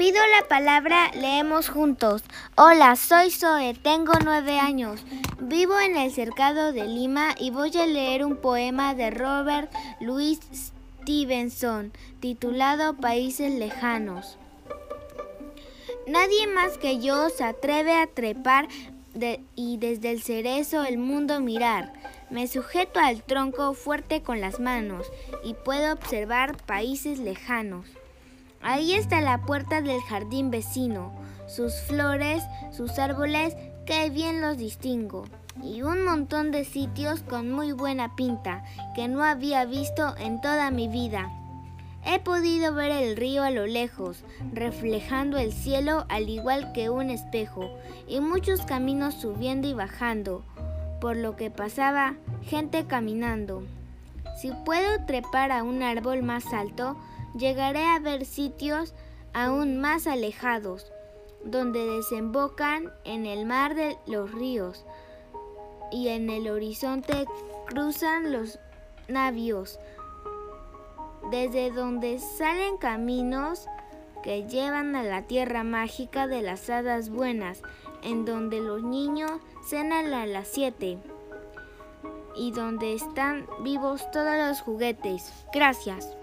pido la palabra, leemos juntos. Hola, soy Zoe, tengo nueve años. Vivo en el cercado de Lima y voy a leer un poema de Robert Louis Stevenson titulado Países Lejanos. Nadie más que yo se atreve a trepar y desde el cerezo el mundo mirar. Me sujeto al tronco fuerte con las manos y puedo observar países lejanos. Ahí está la puerta del jardín vecino, sus flores, sus árboles, que bien los distingo, y un montón de sitios con muy buena pinta que no había visto en toda mi vida. He podido ver el río a lo lejos, reflejando el cielo al igual que un espejo, y muchos caminos subiendo y bajando, por lo que pasaba gente caminando. Si puedo trepar a un árbol más alto, llegaré a ver sitios aún más alejados, donde desembocan en el mar de los ríos y en el horizonte cruzan los navios, desde donde salen caminos que llevan a la tierra mágica de las hadas buenas, en donde los niños cenan a las 7 y donde están vivos todos los juguetes. Gracias.